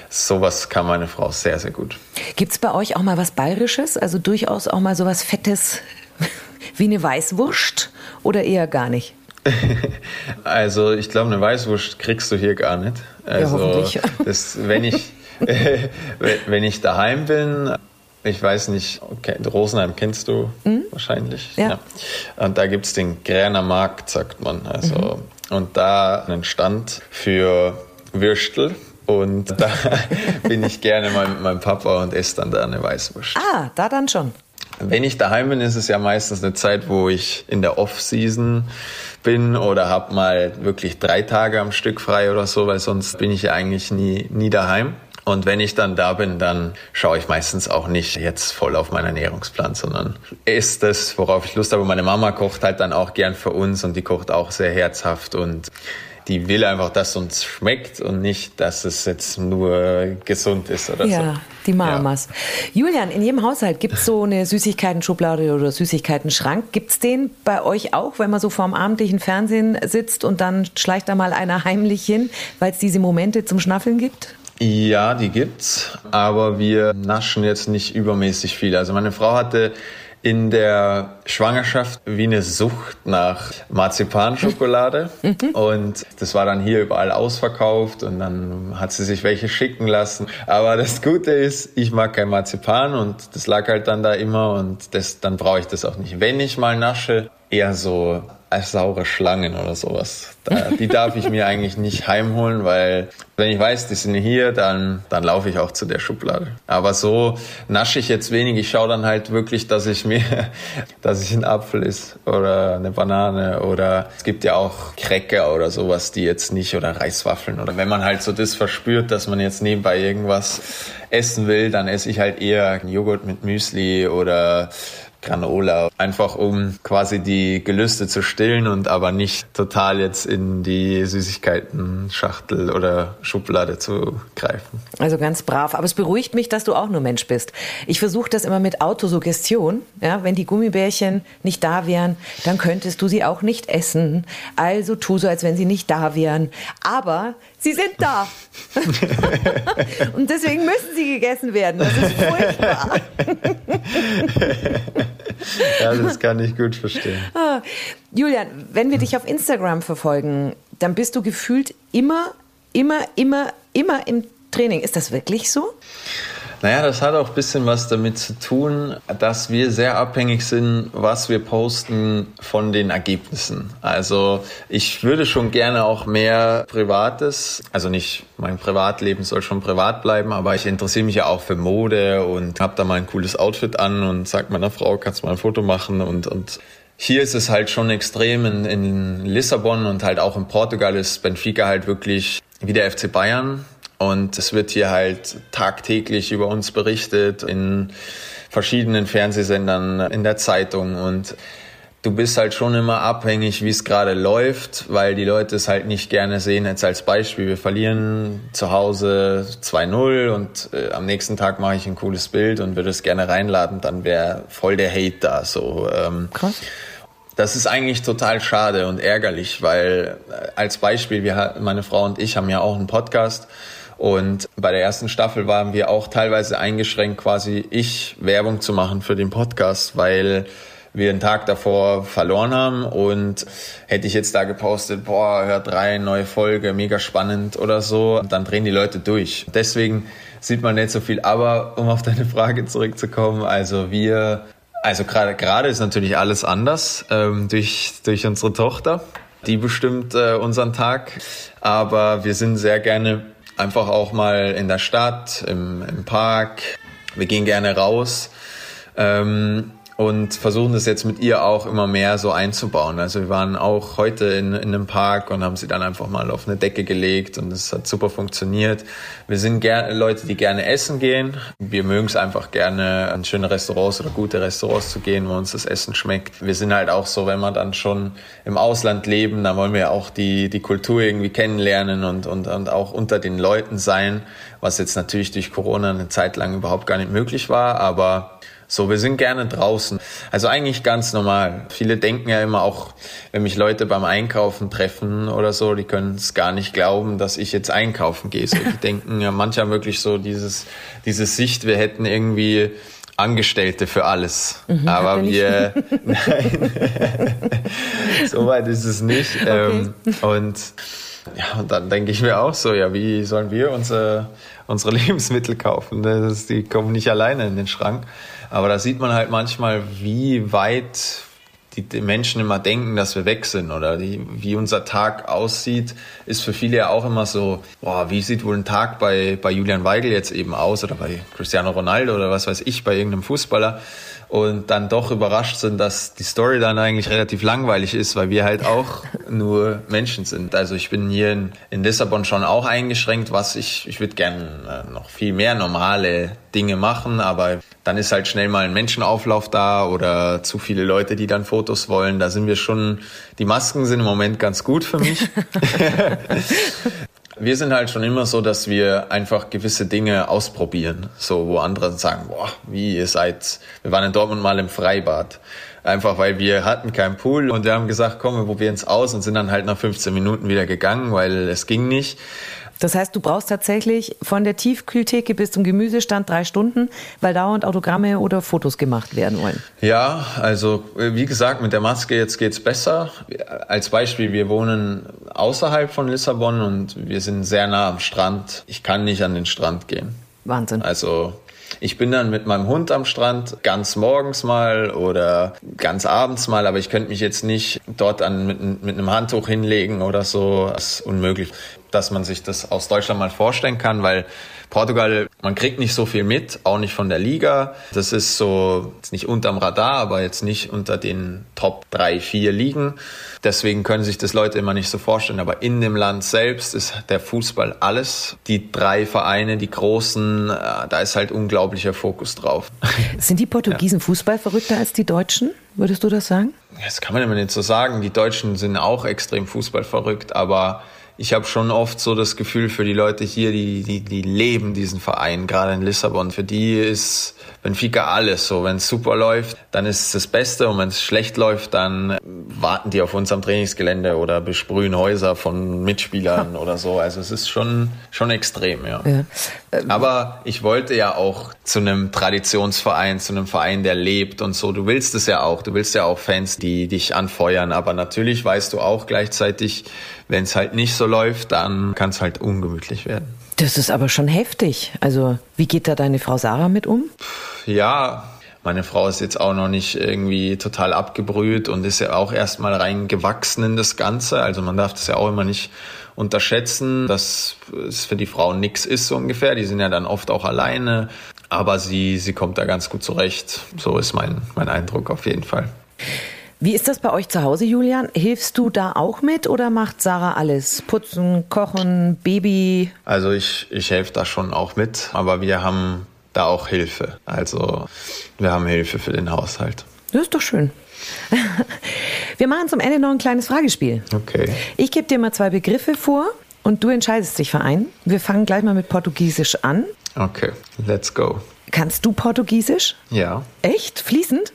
sowas kann meine Frau sehr, sehr gut. Gibt es bei euch auch mal was Bayerisches? Also durchaus auch mal sowas Fettes wie eine Weißwurst oder eher gar nicht? also ich glaube, eine Weißwurst kriegst du hier gar nicht. Also, ja, hoffentlich. Das, wenn ich wenn ich daheim bin, ich weiß nicht, okay, Rosenheim kennst du mhm. wahrscheinlich. Ja. ja. Und da gibt es den Gräner Markt, sagt man. Also, mhm. Und da einen Stand für Würstel. Und da bin ich gerne mal mit meinem Papa und esse dann da eine Weißwurst. Ah, da dann schon. Wenn ich daheim bin, ist es ja meistens eine Zeit, wo ich in der Off-Season bin oder habe mal wirklich drei Tage am Stück frei oder so, weil sonst bin ich ja eigentlich nie, nie daheim. Und wenn ich dann da bin, dann schaue ich meistens auch nicht jetzt voll auf meinen Ernährungsplan, sondern esse das, worauf ich Lust habe. Meine Mama kocht halt dann auch gern für uns und die kocht auch sehr herzhaft und die will einfach, dass es uns schmeckt und nicht, dass es jetzt nur gesund ist oder ja, so. Ja, die Mamas. Ja. Julian, in jedem Haushalt gibt es so eine Süßigkeiten-Schublade oder Süßigkeiten-Schrank. Gibt es den bei euch auch, wenn man so vorm abendlichen Fernsehen sitzt und dann schleicht da mal einer heimlich hin, weil es diese Momente zum Schnaffeln gibt? Ja, die gibt's, aber wir naschen jetzt nicht übermäßig viel. Also meine Frau hatte in der Schwangerschaft wie eine Sucht nach Marzipanschokolade. Mhm. Und das war dann hier überall ausverkauft und dann hat sie sich welche schicken lassen. Aber das Gute ist, ich mag kein Marzipan und das lag halt dann da immer und das, dann brauche ich das auch nicht. Wenn ich mal nasche, eher so saure Schlangen oder sowas. Die darf ich mir eigentlich nicht heimholen, weil wenn ich weiß, die sind hier, dann, dann laufe ich auch zu der Schublade. Aber so nasche ich jetzt wenig. Ich schaue dann halt wirklich, dass ich mir, dass ich ein Apfel ist oder eine Banane oder es gibt ja auch Cracker oder sowas, die jetzt nicht oder Reiswaffeln oder wenn man halt so das verspürt, dass man jetzt nebenbei irgendwas essen will, dann esse ich halt eher Joghurt mit Müsli oder Granola, einfach um quasi die Gelüste zu stillen und aber nicht total jetzt in die Süßigkeiten-Schachtel oder Schublade zu greifen. Also ganz brav. Aber es beruhigt mich, dass du auch nur Mensch bist. Ich versuche das immer mit Autosuggestion. Ja, wenn die Gummibärchen nicht da wären, dann könntest du sie auch nicht essen. Also tu so, als wenn sie nicht da wären. Aber sie sind da. und deswegen müssen sie gegessen werden. Das ist furchtbar. ja, das kann ich gut verstehen. Ah, Julian, wenn wir dich auf Instagram verfolgen, dann bist du gefühlt immer, immer, immer, immer im Training. Ist das wirklich so? Naja, das hat auch ein bisschen was damit zu tun, dass wir sehr abhängig sind, was wir posten von den Ergebnissen. Also ich würde schon gerne auch mehr Privates, also nicht mein Privatleben soll schon privat bleiben, aber ich interessiere mich ja auch für Mode und habe da mal ein cooles Outfit an und sag meiner Frau, kannst du mal ein Foto machen und, und hier ist es halt schon extrem in, in Lissabon und halt auch in Portugal ist Benfica halt wirklich wie der FC Bayern und es wird hier halt tagtäglich über uns berichtet in verschiedenen Fernsehsendern, in der Zeitung und du bist halt schon immer abhängig, wie es gerade läuft, weil die Leute es halt nicht gerne sehen. Jetzt als Beispiel, wir verlieren zu Hause 2-0 und äh, am nächsten Tag mache ich ein cooles Bild und würde es gerne reinladen, dann wäre voll der Hate da. So, ähm, Krass. Das ist eigentlich total schade und ärgerlich, weil äh, als Beispiel, wir, meine Frau und ich haben ja auch einen Podcast und bei der ersten Staffel waren wir auch teilweise eingeschränkt, quasi ich Werbung zu machen für den Podcast, weil wir einen Tag davor verloren haben und hätte ich jetzt da gepostet, boah, hört rein, neue Folge, mega spannend oder so, dann drehen die Leute durch. Deswegen sieht man nicht so viel. Aber um auf deine Frage zurückzukommen, also wir, also gerade gerade ist natürlich alles anders ähm, durch durch unsere Tochter, die bestimmt äh, unseren Tag. Aber wir sind sehr gerne einfach auch mal in der Stadt, im, im Park. Wir gehen gerne raus. Ähm, und versuchen das jetzt mit ihr auch immer mehr so einzubauen. Also wir waren auch heute in, in einem Park und haben sie dann einfach mal auf eine Decke gelegt und es hat super funktioniert. Wir sind gerne Leute, die gerne essen gehen. Wir mögen es einfach gerne, an schöne Restaurants oder gute Restaurants zu gehen, wo uns das Essen schmeckt. Wir sind halt auch so, wenn wir dann schon im Ausland leben, dann wollen wir auch die, die Kultur irgendwie kennenlernen und, und, und auch unter den Leuten sein, was jetzt natürlich durch Corona eine Zeit lang überhaupt gar nicht möglich war, aber so, wir sind gerne draußen. Also eigentlich ganz normal. Viele denken ja immer auch, wenn mich Leute beim Einkaufen treffen oder so, die können es gar nicht glauben, dass ich jetzt einkaufen gehe. So, die denken ja manchmal wirklich so dieses, diese Sicht, wir hätten irgendwie Angestellte für alles. Mhm, Aber wir, nein, so weit ist es nicht. Okay. Ähm, und ja, und dann denke ich mir auch so, ja, wie sollen wir unsere, unsere Lebensmittel kaufen? Das, die kommen nicht alleine in den Schrank. Aber da sieht man halt manchmal, wie weit die, Menschen immer denken, dass wir weg sind oder die, wie unser Tag aussieht, ist für viele ja auch immer so, boah, wie sieht wohl ein Tag bei, bei Julian Weigel jetzt eben aus oder bei Cristiano Ronaldo oder was weiß ich, bei irgendeinem Fußballer und dann doch überrascht sind, dass die Story dann eigentlich relativ langweilig ist, weil wir halt auch nur Menschen sind. Also ich bin hier in, in Lissabon schon auch eingeschränkt, was ich, ich würde gerne äh, noch viel mehr normale Dinge machen, aber dann ist halt schnell mal ein Menschenauflauf da oder zu viele Leute, die dann Fotos wollen. Da sind wir schon, die Masken sind im Moment ganz gut für mich. wir sind halt schon immer so, dass wir einfach gewisse Dinge ausprobieren. So, wo andere sagen, boah, wie ihr seid, wir waren in Dortmund mal im Freibad. Einfach weil wir hatten keinen Pool und wir haben gesagt, komm, wir probieren es aus und sind dann halt nach 15 Minuten wieder gegangen, weil es ging nicht. Das heißt, du brauchst tatsächlich von der Tiefkühltheke bis zum Gemüsestand drei Stunden, weil dauernd Autogramme oder Fotos gemacht werden wollen. Ja, also wie gesagt, mit der Maske jetzt geht's besser. Als Beispiel, wir wohnen außerhalb von Lissabon und wir sind sehr nah am Strand. Ich kann nicht an den Strand gehen. Wahnsinn. Also ich bin dann mit meinem Hund am Strand, ganz morgens mal oder ganz abends mal, aber ich könnte mich jetzt nicht dort an, mit, mit einem Handtuch hinlegen oder so. Das ist unmöglich dass man sich das aus Deutschland mal vorstellen kann, weil Portugal, man kriegt nicht so viel mit, auch nicht von der Liga. Das ist so, jetzt nicht unterm Radar, aber jetzt nicht unter den Top drei, vier Ligen. Deswegen können sich das Leute immer nicht so vorstellen. Aber in dem Land selbst ist der Fußball alles. Die drei Vereine, die großen, äh, da ist halt unglaublicher Fokus drauf. Sind die Portugiesen ja. Fußball verrückter als die Deutschen? Würdest du das sagen? Das kann man immer nicht so sagen. Die Deutschen sind auch extrem Fußball verrückt, aber ich habe schon oft so das Gefühl für die Leute hier, die, die, die leben diesen Verein, gerade in Lissabon. Für die ist Benfica alles so. Wenn es super läuft, dann ist es das Beste und wenn es schlecht läuft, dann warten die auf uns am Trainingsgelände oder besprühen Häuser von Mitspielern oder so. Also es ist schon, schon extrem, ja. ja. Aber ich wollte ja auch zu einem Traditionsverein, zu einem Verein, der lebt und so. Du willst es ja auch. Du willst ja auch Fans, die dich anfeuern. Aber natürlich weißt du auch gleichzeitig, wenn es halt nicht so läuft, dann kann es halt ungemütlich werden. Das ist aber schon heftig. Also, wie geht da deine Frau Sarah mit um? Ja, meine Frau ist jetzt auch noch nicht irgendwie total abgebrüht und ist ja auch erstmal reingewachsen in das Ganze. Also man darf das ja auch immer nicht unterschätzen, dass es für die Frauen nichts ist so ungefähr. Die sind ja dann oft auch alleine. Aber sie, sie kommt da ganz gut zurecht. So ist mein, mein Eindruck auf jeden Fall. Wie ist das bei euch zu Hause, Julian? Hilfst du da auch mit oder macht Sarah alles? Putzen, kochen, Baby? Also ich, ich helfe da schon auch mit, aber wir haben da auch Hilfe. Also wir haben Hilfe für den Haushalt. Das ist doch schön. Wir machen zum Ende noch ein kleines Fragespiel. Okay. Ich gebe dir mal zwei Begriffe vor und du entscheidest dich für einen. Wir fangen gleich mal mit Portugiesisch an. Okay, let's go. Kannst du Portugiesisch? Ja. Echt? Fließend?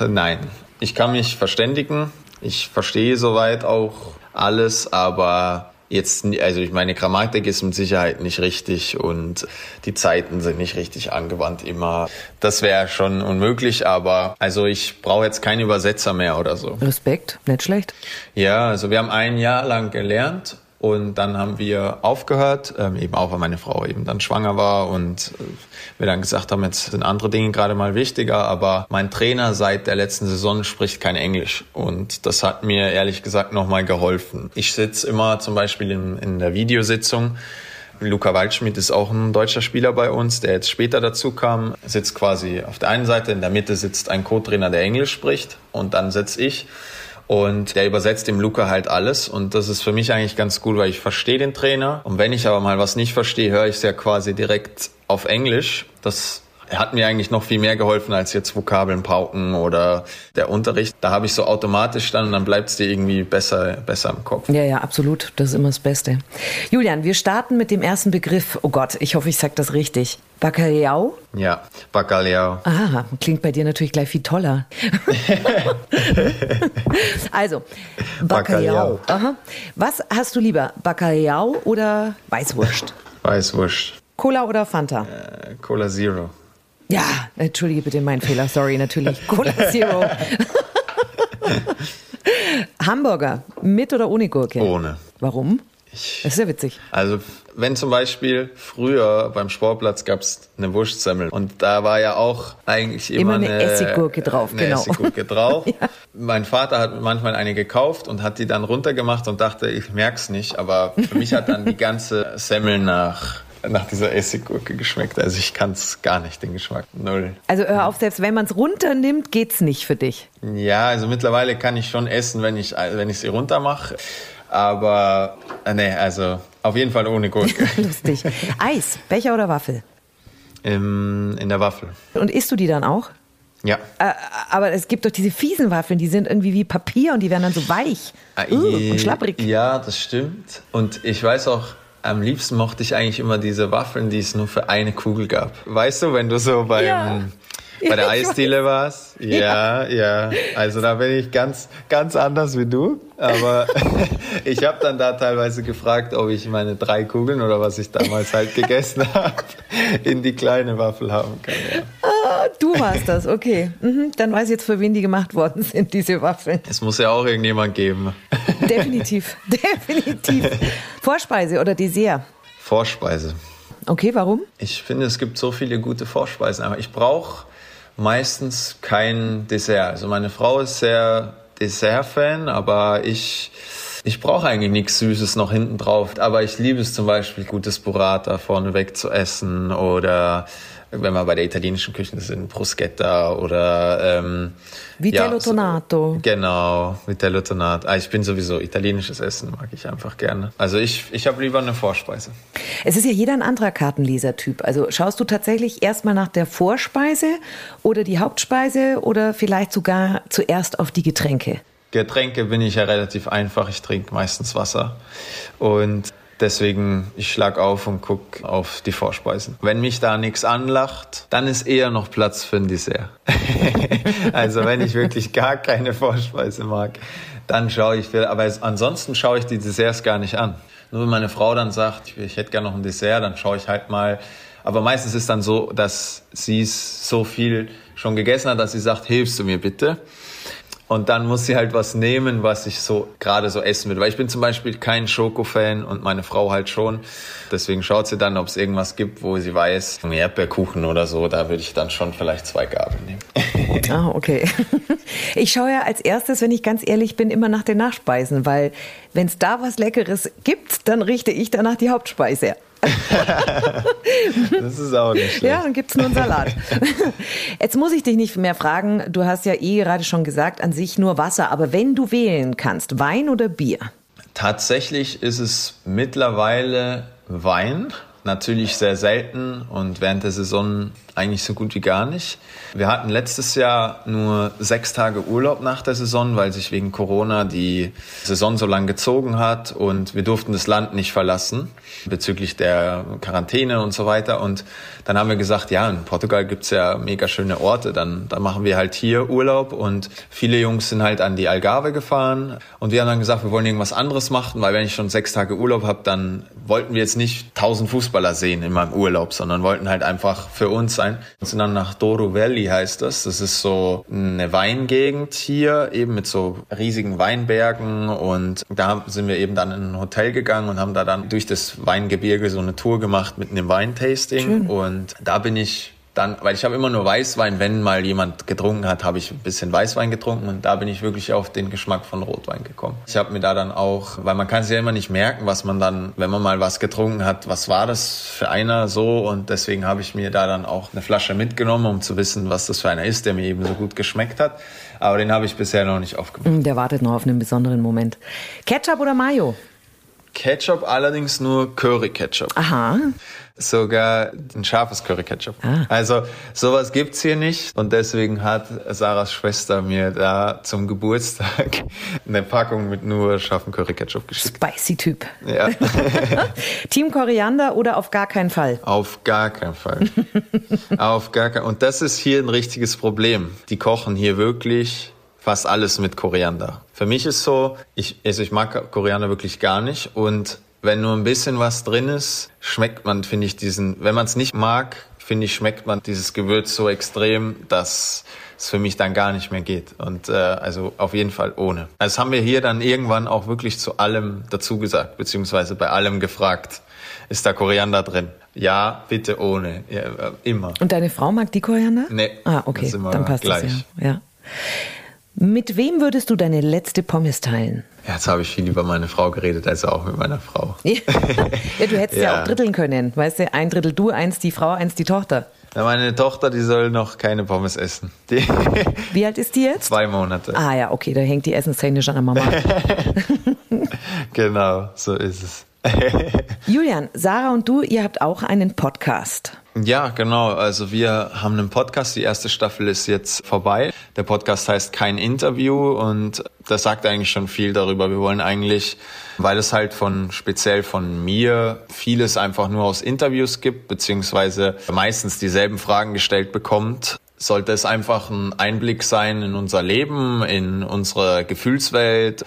Nein, ich kann mich verständigen. Ich verstehe soweit auch alles, aber jetzt, also ich meine, Grammatik ist mit Sicherheit nicht richtig und die Zeiten sind nicht richtig angewandt immer. Das wäre schon unmöglich, aber also ich brauche jetzt keinen Übersetzer mehr oder so. Respekt, nicht schlecht. Ja, also wir haben ein Jahr lang gelernt und dann haben wir aufgehört, ähm, eben auch, weil meine Frau eben dann schwanger war und äh, wir dann gesagt haben, jetzt sind andere Dinge gerade mal wichtiger. Aber mein Trainer seit der letzten Saison spricht kein Englisch. Und das hat mir ehrlich gesagt nochmal geholfen. Ich sitze immer zum Beispiel in, in der Videositzung Luca Waldschmidt ist auch ein deutscher Spieler bei uns, der jetzt später dazu kam. Sitzt quasi auf der einen Seite, in der Mitte sitzt ein Co-Trainer, der Englisch spricht und dann sitze ich. Und der übersetzt dem Luca halt alles. Und das ist für mich eigentlich ganz gut, weil ich verstehe den Trainer. Und wenn ich aber mal was nicht verstehe, höre ich es ja quasi direkt auf Englisch. Das hat mir eigentlich noch viel mehr geholfen als jetzt Vokabeln pauken oder der Unterricht. Da habe ich so automatisch dann und dann bleibt es dir irgendwie besser, besser im Kopf. Ja, ja, absolut. Das ist immer das Beste. Julian, wir starten mit dem ersten Begriff. Oh Gott, ich hoffe, ich sage das richtig. Bacalhau? Ja, Bacalhau. Ah, klingt bei dir natürlich gleich viel toller. also, Bacalhau. Aha. Was hast du lieber, Bacalhau oder Weißwurst? Weißwurst. Cola oder Fanta? Äh, Cola Zero. Ja, entschuldige bitte meinen Fehler, sorry, natürlich. Cola Zero. Hamburger, mit oder ohne Gurke? Ohne. Warum? das ist ja witzig. Also, wenn zum Beispiel früher beim Sportplatz gab es eine Wurstsemmel und da war ja auch eigentlich immer, immer eine, eine, Essiggurke drauf. Eine genau. Essiggurke drauf. ja. Mein Vater hat manchmal eine gekauft und hat die dann runtergemacht und dachte, ich merk's nicht, aber für mich hat dann die ganze Semmel nach nach dieser Essiggurke geschmeckt. Also ich kann es gar nicht, den Geschmack. Null. Also hör auf, selbst wenn man es runternimmt, geht's nicht für dich. Ja, also mittlerweile kann ich schon essen, wenn ich wenn ich sie runter mache. Aber äh, nee, also auf jeden Fall ohne Gurke. Lustig. Eis, Becher oder Waffel? Im, in der Waffel. Und isst du die dann auch? Ja. Äh, aber es gibt doch diese fiesen Waffeln, die sind irgendwie wie Papier und die werden dann so weich uh, und schlapprig. Ja, das stimmt. Und ich weiß auch, am liebsten mochte ich eigentlich immer diese Waffeln, die es nur für eine Kugel gab. Weißt du, wenn du so beim, ja. Bei der Eisdiele war es. Ja, ja, Also da bin ich ganz, ganz anders wie du. Aber ich habe dann da teilweise gefragt, ob ich meine drei Kugeln oder was ich damals halt gegessen habe, in die kleine Waffel haben kann. Ja. Ah, du warst das, okay. Mhm, dann weiß ich jetzt, für wen die gemacht worden sind, diese Waffeln. Es muss ja auch irgendjemand geben. Definitiv, definitiv. Vorspeise oder Dessert? Vorspeise. Okay, warum? Ich finde, es gibt so viele gute Vorspeisen, aber ich brauche meistens kein Dessert. Also meine Frau ist sehr Dessert-Fan, aber ich, ich brauche eigentlich nichts Süßes noch hinten drauf. Aber ich liebe es zum Beispiel, gutes Burrata vorneweg zu essen oder wenn wir bei der italienischen Küche sind, Bruschetta oder ähm, Vitello ja, Tonato. Genau, Vitello Tonato. Ah, ich bin sowieso italienisches Essen mag ich einfach gerne. Also ich, ich habe lieber eine Vorspeise. Es ist ja jeder ein anderer Kartenlesertyp. Also schaust du tatsächlich erstmal nach der Vorspeise oder die Hauptspeise oder vielleicht sogar zuerst auf die Getränke? Getränke bin ich ja relativ einfach. Ich trinke meistens Wasser und Deswegen, ich schlag auf und guck auf die Vorspeisen. Wenn mich da nichts anlacht, dann ist eher noch Platz für ein Dessert. also wenn ich wirklich gar keine Vorspeise mag, dann schaue ich, aber ansonsten schaue ich die Desserts gar nicht an. Nur wenn meine Frau dann sagt, ich hätte gerne noch ein Dessert, dann schaue ich halt mal. Aber meistens ist dann so, dass sie so viel schon gegessen hat, dass sie sagt, hilfst du mir bitte? Und dann muss sie halt was nehmen, was ich so gerade so essen will. Weil ich bin zum Beispiel kein Schoko-Fan und meine Frau halt schon. Deswegen schaut sie dann, ob es irgendwas gibt, wo sie weiß, ein Erdbeerkuchen oder so, da würde ich dann schon vielleicht zwei Gabeln nehmen. Ah, okay. Ich schaue ja als erstes, wenn ich ganz ehrlich bin, immer nach den Nachspeisen, weil wenn es da was Leckeres gibt, dann richte ich danach die Hauptspeise das ist auch nicht schlecht. Ja, dann gibt es nur einen Salat. Jetzt muss ich dich nicht mehr fragen. Du hast ja eh gerade schon gesagt, an sich nur Wasser. Aber wenn du wählen kannst, Wein oder Bier? Tatsächlich ist es mittlerweile Wein. Natürlich sehr selten und während der Saison eigentlich so gut wie gar nicht. Wir hatten letztes Jahr nur sechs Tage Urlaub nach der Saison, weil sich wegen Corona die Saison so lang gezogen hat und wir durften das Land nicht verlassen bezüglich der Quarantäne und so weiter. Und dann haben wir gesagt, ja, in Portugal gibt's ja mega schöne Orte, dann, dann machen wir halt hier Urlaub und viele Jungs sind halt an die Algarve gefahren und wir haben dann gesagt, wir wollen irgendwas anderes machen, weil wenn ich schon sechs Tage Urlaub habe, dann wollten wir jetzt nicht tausend Fußballer sehen in meinem Urlaub, sondern wollten halt einfach für uns sein. Und sind dann nach Douro Valley heißt das. Das ist so eine Weingegend hier, eben mit so riesigen Weinbergen. Und da sind wir eben dann in ein Hotel gegangen und haben da dann durch das Weingebirge so eine Tour gemacht mit einem Weintasting. Schön. Und da bin ich dann, weil ich habe immer nur Weißwein, wenn mal jemand getrunken hat, habe ich ein bisschen Weißwein getrunken und da bin ich wirklich auf den Geschmack von Rotwein gekommen. Ich habe mir da dann auch, weil man kann sich ja immer nicht merken, was man dann, wenn man mal was getrunken hat, was war das für einer so und deswegen habe ich mir da dann auch eine Flasche mitgenommen, um zu wissen, was das für einer ist, der mir eben so gut geschmeckt hat. Aber den habe ich bisher noch nicht aufgemacht. Der wartet noch auf einen besonderen Moment. Ketchup oder Mayo? Ketchup allerdings nur Curry Ketchup. Aha sogar ein scharfes Curry Ketchup. Ah. Also sowas gibt's hier nicht und deswegen hat Sarahs Schwester mir da zum Geburtstag eine Packung mit nur scharfem Curry Ketchup geschickt. Spicy Typ. Ja. Team Koriander oder auf gar keinen Fall? Auf gar keinen Fall. auf gar keinen. Und das ist hier ein richtiges Problem. Die kochen hier wirklich fast alles mit Koriander. Für mich ist so, ich, also ich mag Koriander wirklich gar nicht und wenn nur ein bisschen was drin ist, schmeckt man, finde ich, diesen, wenn man es nicht mag, finde ich, schmeckt man dieses Gewürz so extrem, dass es für mich dann gar nicht mehr geht. Und äh, also auf jeden Fall ohne. Also haben wir hier dann irgendwann auch wirklich zu allem dazu gesagt, beziehungsweise bei allem gefragt, ist da Koriander drin? Ja, bitte ohne. Ja, äh, immer. Und deine Frau mag die Koriander? Nee. Ah, okay. Dann passt gleich. das ja. ja. Mit wem würdest du deine letzte Pommes teilen? Ja, jetzt habe ich viel über meine Frau geredet, also auch mit meiner Frau. ja, du hättest ja. ja. auch dritteln können. Weißt du, ein Drittel du, eins die Frau, eins die Tochter. Ja, meine Tochter, die soll noch keine Pommes essen. Die Wie alt ist die jetzt? Zwei Monate. Ah ja, okay, da hängt die Essensszene schon an der Mama. genau, so ist es. Julian, Sarah und du, ihr habt auch einen Podcast. Ja, genau. Also wir haben einen Podcast. Die erste Staffel ist jetzt vorbei. Der Podcast heißt Kein Interview und das sagt eigentlich schon viel darüber. Wir wollen eigentlich, weil es halt von speziell von mir vieles einfach nur aus Interviews gibt, beziehungsweise meistens dieselben Fragen gestellt bekommt, sollte es einfach ein Einblick sein in unser Leben, in unsere Gefühlswelt.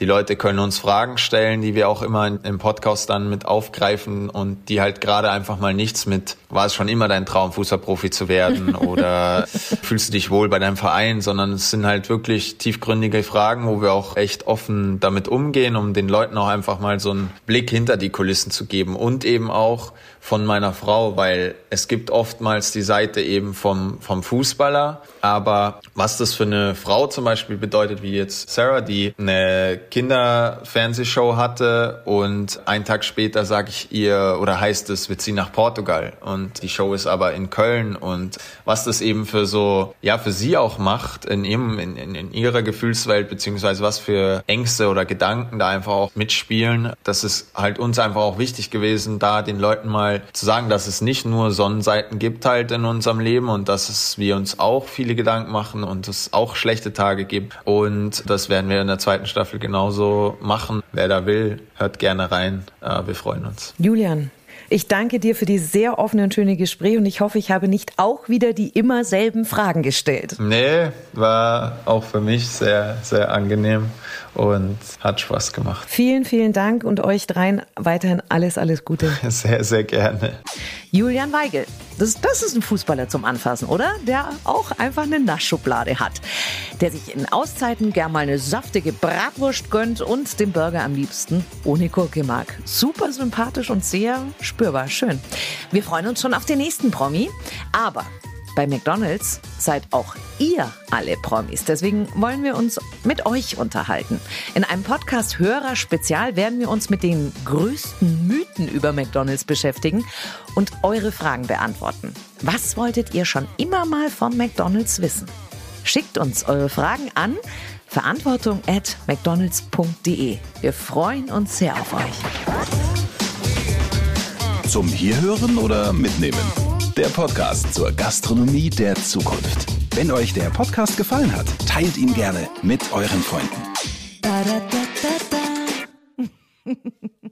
Die Leute können uns Fragen stellen, die wir auch immer im Podcast dann mit aufgreifen und die halt gerade einfach mal nichts mit, war es schon immer dein Traum, Fußballprofi zu werden oder fühlst du dich wohl bei deinem Verein, sondern es sind halt wirklich tiefgründige Fragen, wo wir auch echt offen damit umgehen, um den Leuten auch einfach mal so einen Blick hinter die Kulissen zu geben und eben auch von meiner Frau, weil es gibt oftmals die Seite eben vom, vom Fußballer, aber was das für eine Frau zum Beispiel bedeutet, wie jetzt Sarah, die eine Kinderfernsehshow hatte und einen Tag später sage ich ihr oder heißt es, wir ziehen nach Portugal. Und die Show ist aber in Köln. Und was das eben für so, ja, für sie auch macht in ihrem, in, in, in ihrer Gefühlswelt, beziehungsweise was für Ängste oder Gedanken da einfach auch mitspielen, das ist halt uns einfach auch wichtig gewesen, da den Leuten mal mal zu sagen, dass es nicht nur Sonnenseiten gibt halt in unserem Leben und dass es wir uns auch viele Gedanken machen und es auch schlechte Tage gibt. Und das werden wir in der zweiten Staffel genauso machen. Wer da will, hört gerne rein. Äh, wir freuen uns. Julian, ich danke dir für die sehr offene und schöne Gespräche und ich hoffe, ich habe nicht auch wieder die immer selben Fragen gestellt. Nee, war auch für mich sehr, sehr angenehm und hat Spaß gemacht. Vielen, vielen Dank und euch dreien weiterhin alles, alles Gute. Sehr, sehr gerne. Julian Weigel, das, das ist ein Fußballer zum Anfassen, oder? Der auch einfach eine Naschschublade hat. Der sich in Auszeiten gern mal eine saftige Bratwurst gönnt und den Burger am liebsten ohne Gurke mag. Super sympathisch und sehr spürbar. Schön. Wir freuen uns schon auf den nächsten Promi. Aber bei McDonald's seid auch ihr alle Promis. Deswegen wollen wir uns mit euch unterhalten. In einem Podcast Hörer Spezial werden wir uns mit den größten Mythen über McDonald's beschäftigen und eure Fragen beantworten. Was wolltet ihr schon immer mal von McDonald's wissen? Schickt uns eure Fragen an verantwortung at mcdonalds.de. Wir freuen uns sehr auf euch. Zum Hierhören oder Mitnehmen? Der Podcast zur Gastronomie der Zukunft. Wenn euch der Podcast gefallen hat, teilt ihn gerne mit euren Freunden.